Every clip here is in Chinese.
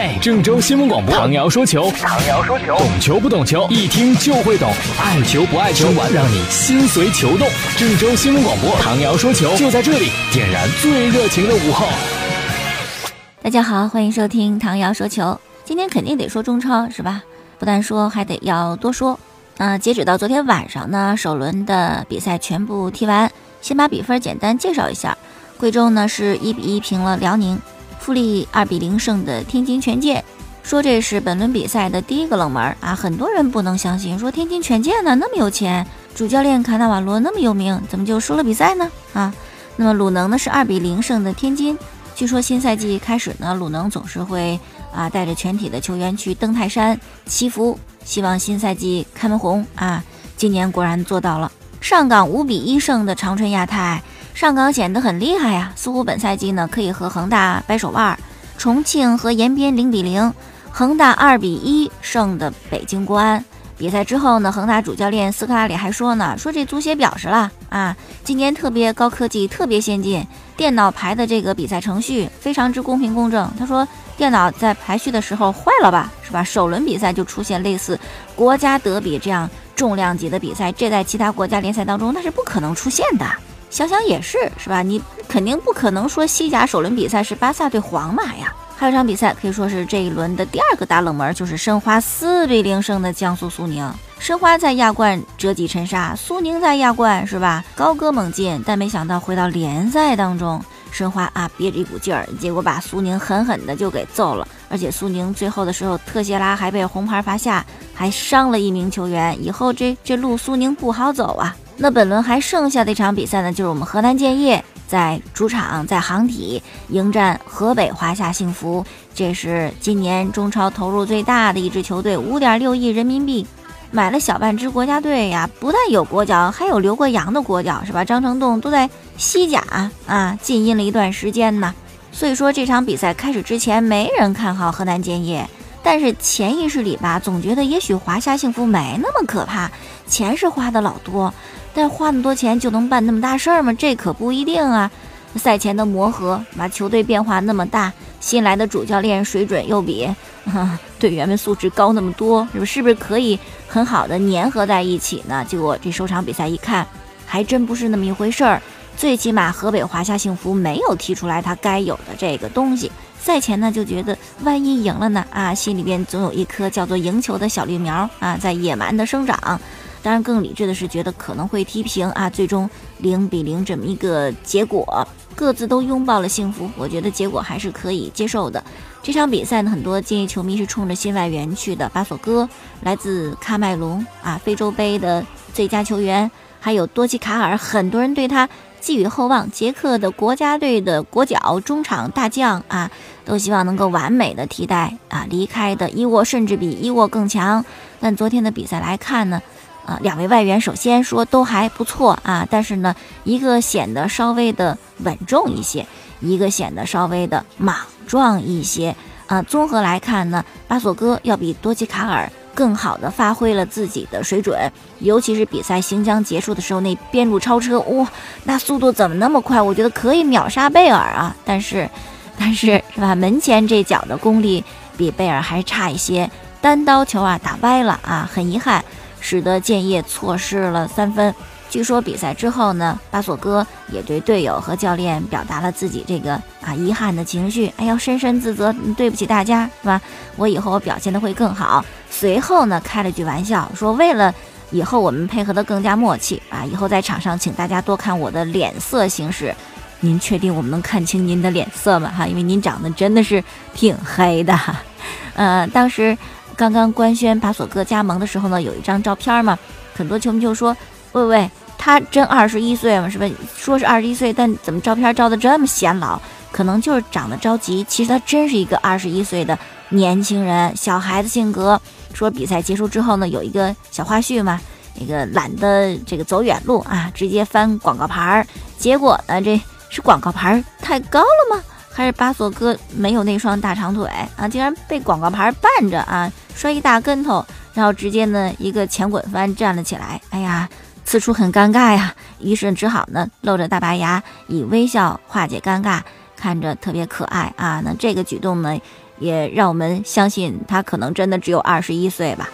嘿，郑州新闻广播，唐瑶说球，唐瑶说球，懂球不懂球，一听就会懂，爱球不爱球，玩让你心随球动。郑州新闻广播，唐瑶说球，就在这里，点燃最热情的午后。大家好，欢迎收听唐瑶说球。今天肯定得说中超是吧？不但说，还得要多说。那截止到昨天晚上呢，首轮的比赛全部踢完。先把比分简单介绍一下：贵州呢是一比一平了辽宁。富力二比零胜的天津权健，说这是本轮比赛的第一个冷门啊！很多人不能相信，说天津权健呢那么有钱，主教练卡纳瓦罗那么有名，怎么就输了比赛呢？啊，那么鲁能呢是二比零胜的天津，据说新赛季开始呢，鲁能总是会啊带着全体的球员去登泰山祈福，希望新赛季开门红啊！今年果然做到了，上港五比一胜的长春亚泰。上港显得很厉害呀，似乎本赛季呢可以和恒大掰手腕。重庆和延边零比零，恒大二比一胜的北京国安。比赛之后呢，恒大主教练斯科拉里还说呢，说这足协表示了啊，今年特别高科技，特别先进，电脑排的这个比赛程序非常之公平公正。他说电脑在排序的时候坏了吧，是吧？首轮比赛就出现类似国家德比这样重量级的比赛，这在其他国家联赛当中那是不可能出现的。想想也是，是吧？你肯定不可能说西甲首轮比赛是巴萨对皇马呀。还有场比赛可以说是这一轮的第二个大冷门，就是申花四比零胜的江苏苏宁。申花在亚冠折戟沉沙，苏宁在亚冠是吧？高歌猛进，但没想到回到联赛当中，申花啊憋着一股劲儿，结果把苏宁狠狠的就给揍了。而且苏宁最后的时候，特谢拉还被红牌罚下，还伤了一名球员。以后这这路苏宁不好走啊。那本轮还剩下的一场比赛呢，就是我们河南建业在主场在航体迎战河北华夏幸福，这是今年中超投入最大的一支球队，五点六亿人民币买了小半支国家队呀，不但有国脚，还有留过洋的国脚，是吧？张成栋都在西甲啊禁音了一段时间呢，所以说这场比赛开始之前，没人看好河南建业。但是潜意识里吧，总觉得也许华夏幸福没那么可怕，钱是花的老多，但花那么多钱就能办那么大事儿吗？这可不一定啊。赛前的磨合，把球队变化那么大，新来的主教练水准又比 队员们素质高那么多，是不是不是可以很好的粘合在一起呢？结果这首场比赛一看，还真不是那么一回事儿。最起码河北华夏幸福没有踢出来他该有的这个东西。赛前呢就觉得万一赢了呢啊，心里边总有一颗叫做赢球的小绿苗啊，在野蛮的生长。当然更理智的是觉得可能会踢平啊，最终零比零这么一个结果，各自都拥抱了幸福。我觉得结果还是可以接受的。这场比赛呢，很多建议球迷是冲着新外援去的，巴索戈来自喀麦隆啊，非洲杯的最佳球员，还有多奇卡尔，很多人对他。寄予厚望，捷克的国家队的国脚中场大将啊，都希望能够完美的替代啊离开的伊沃，甚至比伊沃更强。但昨天的比赛来看呢，啊，两位外援首先说都还不错啊，但是呢，一个显得稍微的稳重一些，一个显得稍微的莽撞一些啊。综合来看呢，巴索戈要比多奇卡尔。更好的发挥了自己的水准，尤其是比赛行将结束的时候，那边路超车，哇，那速度怎么那么快？我觉得可以秒杀贝尔啊！但是，但是是吧？门前这脚的功力比贝尔还差一些，单刀球啊打歪了啊，很遗憾，使得建业错失了三分。据说比赛之后呢，巴索戈也对队友和教练表达了自己这个啊遗憾的情绪，哎，要深深自责，对不起大家，是吧？我以后我表现的会更好。随后呢，开了句玩笑，说为了以后我们配合的更加默契啊，以后在场上请大家多看我的脸色行事。您确定我们能看清您的脸色吗？哈，因为您长得真的是挺黑的。呃，当时刚刚官宣巴索哥加盟的时候呢，有一张照片嘛，很多球迷就说。喂喂，他真二十一岁吗？是吧？说是二十一岁，但怎么照片照的这么显老？可能就是长得着急。其实他真是一个二十一岁的年轻人，小孩子性格。说比赛结束之后呢，有一个小花絮嘛，那个懒得这个走远路啊，直接翻广告牌儿。结果呢，这是广告牌太高了吗？还是巴索哥没有那双大长腿啊？竟然被广告牌绊着啊，摔一大跟头，然后直接呢一个前滚翻站了起来。哎呀！此处很尴尬呀，于是只好呢露着大白牙，以微笑化解尴尬，看着特别可爱啊。那这个举动呢，也让我们相信他可能真的只有二十一岁吧。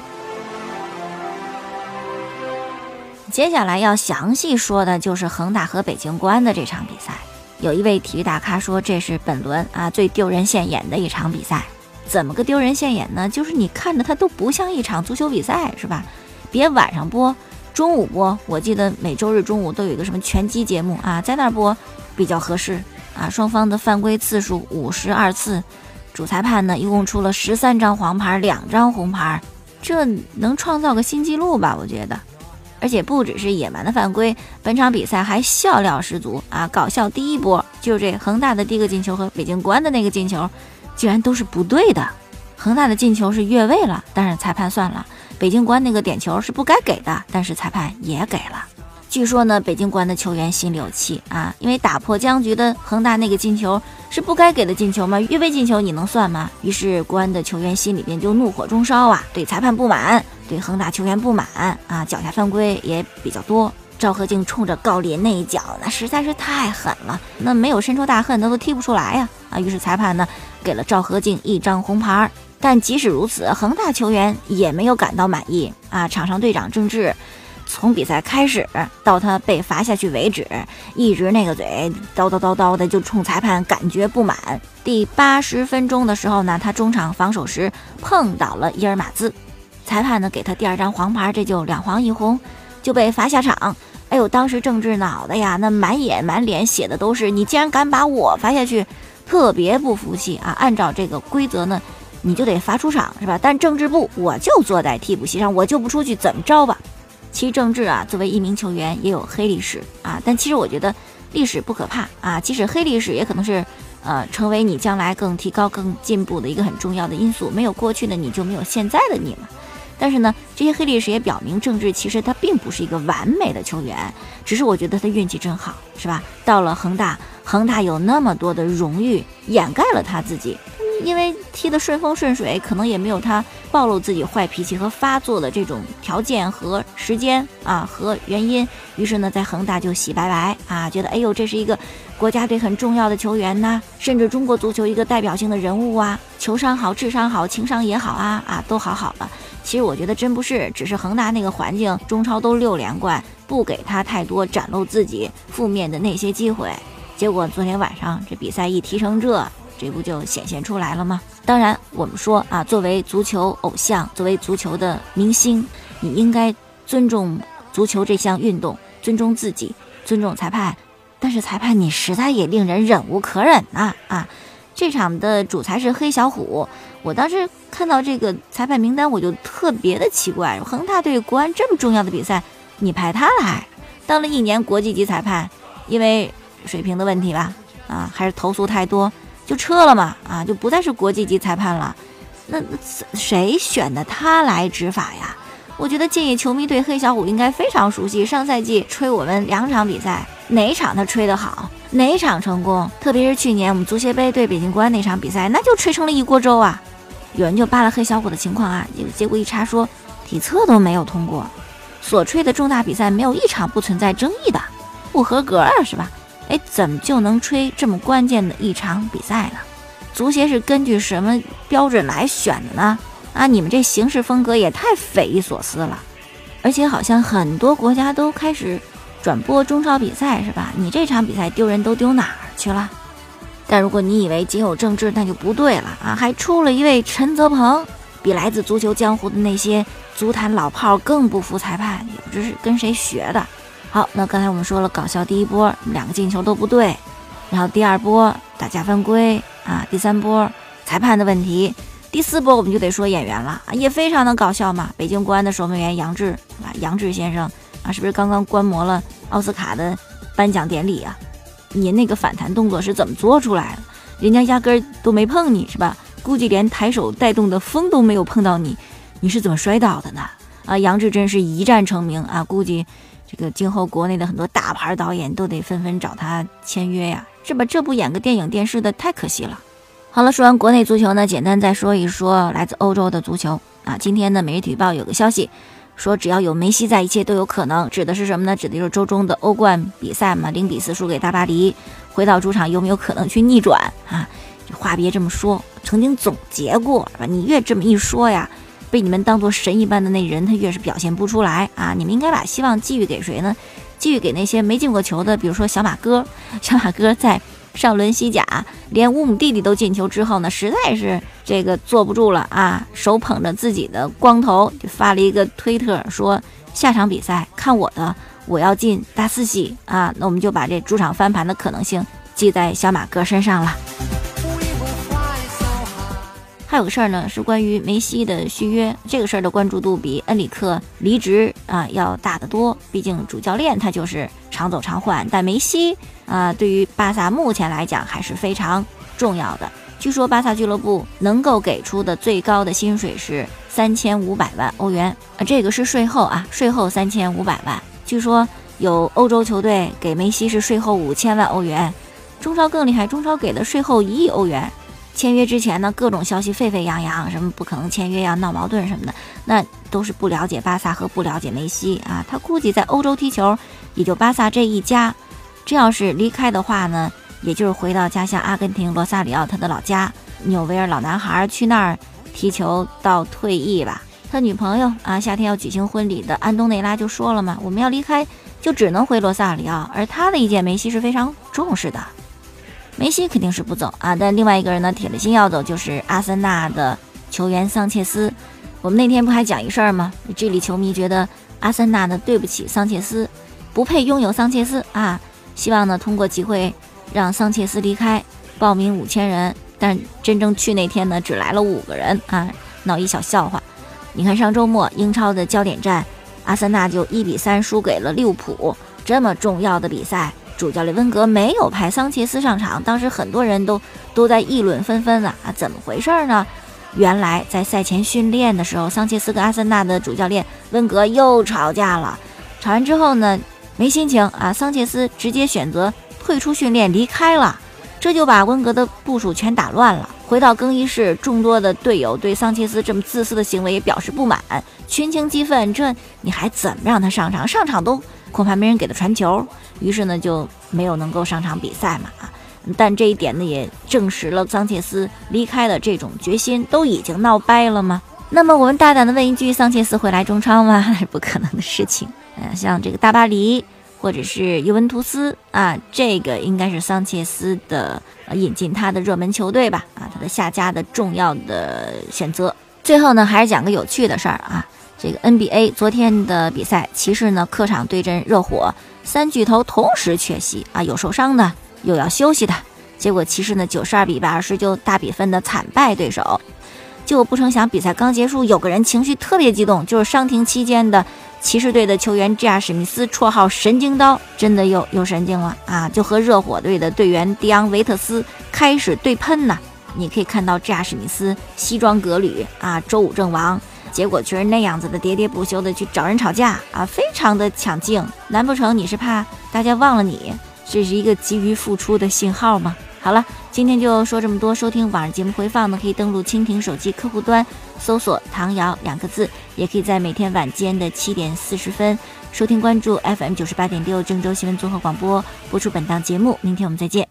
接下来要详细说的就是恒大和北京国安的这场比赛。有一位体育大咖说，这是本轮啊最丢人现眼的一场比赛。怎么个丢人现眼呢？就是你看着它都不像一场足球比赛，是吧？别晚上播，中午播。我记得每周日中午都有一个什么拳击节目啊，在那儿播比较合适啊。双方的犯规次数五十二次，主裁判呢一共出了十三张黄牌，两张红牌，这能创造个新纪录吧？我觉得。而且不只是野蛮的犯规，本场比赛还笑料十足啊！搞笑第一波就是这恒大的第一个进球和北京国安的那个进球，居然都是不对的。恒大的进球是越位了，但是裁判算了；北京国安那个点球是不该给的，但是裁判也给了。据说呢，北京国安的球员心里有气啊，因为打破僵局的恒大那个进球是不该给的进球吗？越位进球你能算吗？于是国安的球员心里边就怒火中烧啊，对裁判不满。对恒大球员不满啊，脚下犯规也比较多。赵和静冲着郜林那一脚，那实在是太狠了，那没有深仇大恨，那都踢不出来呀啊！于是裁判呢给了赵和静一张红牌。但即使如此，恒大球员也没有感到满意啊！场上队长郑智从比赛开始到他被罚下去为止，一直那个嘴叨叨叨叨的就冲裁判感觉不满。第八十分钟的时候呢，他中场防守时碰倒了伊尔马兹。裁判呢给他第二张黄牌，这就两黄一红，就被罚下场。哎呦，当时郑智脑袋呀，那满眼满脸写的都是你竟然敢把我罚下去，特别不服气啊！按照这个规则呢，你就得罚出场是吧？但郑智不，我就坐在替补席上，我就不出去，怎么着吧？其实郑智啊，作为一名球员也有黑历史啊，但其实我觉得历史不可怕啊，即使黑历史也可能是呃成为你将来更提高、更进步的一个很重要的因素。没有过去的你就没有现在的你嘛。但是呢，这些黑历史也表明，郑智其实他并不是一个完美的球员，只是我觉得他运气真好，是吧？到了恒大，恒大有那么多的荣誉掩盖了他自己。因为踢得顺风顺水，可能也没有他暴露自己坏脾气和发作的这种条件和时间啊和原因。于是呢，在恒大就洗白白啊，觉得哎呦，这是一个国家队很重要的球员呐，甚至中国足球一个代表性的人物啊，球商好，智商好，情商也好啊啊，都好好了。其实我觉得真不是，只是恒大那个环境，中超都六连冠，不给他太多展露自己负面的那些机会。结果昨天晚上这比赛一踢成这。这不就显现出来了吗？当然，我们说啊，作为足球偶像，作为足球的明星，你应该尊重足球这项运动，尊重自己，尊重裁判。但是裁判你实在也令人忍无可忍呐！啊，这场的主裁是黑小虎，我当时看到这个裁判名单，我就特别的奇怪，恒大对国安这么重要的比赛，你派他来当了一年国际级裁判，因为水平的问题吧？啊，还是投诉太多？就撤了嘛，啊，就不再是国际级裁判了。那谁选的他来执法呀？我觉得建议球迷对黑小虎应该非常熟悉。上赛季吹我们两场比赛，哪一场他吹得好，哪一场成功？特别是去年我们足协杯对北京国安那场比赛，那就吹成了一锅粥啊！有人就扒了黑小虎的情况啊，结果一查说体测都没有通过，所吹的重大比赛没有一场不存在争议的，不合格啊，是吧？哎，怎么就能吹这么关键的一场比赛呢？足协是根据什么标准来选的呢？啊，你们这行事风格也太匪夷所思了！而且好像很多国家都开始转播中超比赛，是吧？你这场比赛丢人都丢哪儿去了？但如果你以为仅有政治，那就不对了啊！还出了一位陈泽鹏，比来自足球江湖的那些足坛老炮更不服裁判，也不知是跟谁学的。好，那刚才我们说了搞笑第一波两个进球都不对，然后第二波打架犯规啊，第三波裁判的问题，第四波我们就得说演员了啊，也非常的搞笑嘛。北京国安的守门员杨志啊，杨志先生啊，是不是刚刚观摩了奥斯卡的颁奖典礼啊？你那个反弹动作是怎么做出来的？人家压根儿都没碰你是吧？估计连抬手带动的风都没有碰到你，你是怎么摔倒的呢？啊，杨志真是一战成名啊，估计。这个今后国内的很多大牌导演都得纷纷找他签约呀，是吧？这不演个电影电视的太可惜了。好了，说完国内足球呢，简单再说一说来自欧洲的足球啊。今天呢，《每日体育报》有个消息说，只要有梅西在，一切都有可能。指的是什么呢？指的就是周中的欧冠比赛嘛，零比四输给大巴黎。回到主场有没有可能去逆转啊？这话别这么说，曾经总结过，是吧？你越这么一说呀，被你们当做神一般的那人，他越是表现不出来啊！你们应该把希望寄予给谁呢？寄予给那些没进过球的，比如说小马哥。小马哥在上轮西甲连乌姆弟弟都进球之后呢，实在是这个坐不住了啊！手捧着自己的光头，就发了一个推特说：“下场比赛看我的，我要进大四喜啊！”那我们就把这主场翻盘的可能性记在小马哥身上了。还有个事儿呢，是关于梅西的续约。这个事儿的关注度比恩里克离职啊要大得多。毕竟主教练他就是常走常换，但梅西啊，对于巴萨目前来讲还是非常重要的。据说巴萨俱乐部能够给出的最高的薪水是三千五百万欧元啊，这个是税后啊，税后三千五百万。据说有欧洲球队给梅西是税后五千万欧元，中超更厉害，中超给的税后一亿欧元。签约之前呢，各种消息沸沸扬扬，什么不可能签约呀、闹矛盾什么的，那都是不了解巴萨和不了解梅西啊。他估计在欧洲踢球，也就巴萨这一家。这要是离开的话呢，也就是回到家乡阿根廷罗萨里奥他的老家，纽维尔老男孩去那儿踢球到退役吧。他女朋友啊，夏天要举行婚礼的安东内拉就说了嘛，我们要离开就只能回罗萨里奥，而他的意见梅西是非常重视的。梅西肯定是不走啊，但另外一个人呢，铁了心要走，就是阿森纳的球员桑切斯。我们那天不还讲一事儿吗？这里球迷觉得阿森纳呢对不起桑切斯，不配拥有桑切斯啊。希望呢通过集会让桑切斯离开，报名五千人，但真正去那天呢只来了五个人啊，闹一小笑话。你看上周末英超的焦点战，阿森纳就一比三输给了利物浦，这么重要的比赛。主教练温格没有派桑切斯上场，当时很多人都都在议论纷纷啊啊，怎么回事呢？原来在赛前训练的时候，桑切斯跟阿森纳的主教练温格又吵架了。吵完之后呢，没心情啊，桑切斯直接选择退出训练离开了，这就把温格的部署全打乱了。回到更衣室，众多的队友对桑切斯这么自私的行为也表示不满，群情激愤，这你还怎么让他上场？上场都恐怕没人给他传球。于是呢，就没有能够上场比赛嘛啊！但这一点呢，也证实了桑切斯离开的这种决心都已经闹掰了吗？那么我们大胆的问一句：桑切斯会来中超吗？不可能的事情。嗯，像这个大巴黎或者是尤文图斯啊，这个应该是桑切斯的引进他的热门球队吧？啊，他的下家的重要的选择。最后呢，还是讲个有趣的事儿啊。这个 NBA 昨天的比赛，骑士呢客场对阵热火，三巨头同时缺席啊，有受伤的，有要休息的。结果骑士呢九十二比八十就大比分的惨败对手。结果不成想，比赛刚结束，有个人情绪特别激动，就是伤停期间的骑士队的球员 J.R. 史密斯，绰号神经刀，真的又又神经了啊！就和热火队的队员迪昂维特斯开始对喷呢。你可以看到 J.R. 史密斯西装革履啊，周武正王。结果却是那样子的喋喋不休的去找人吵架啊，非常的抢镜。难不成你是怕大家忘了你？这是一个急于付出的信号吗？好了，今天就说这么多。收听网上节目回放呢，可以登录蜻蜓手机客户端搜索“唐瑶”两个字，也可以在每天晚间的七点四十分收听关注 FM 九十八点六郑州新闻综合广播播出本档节目。明天我们再见。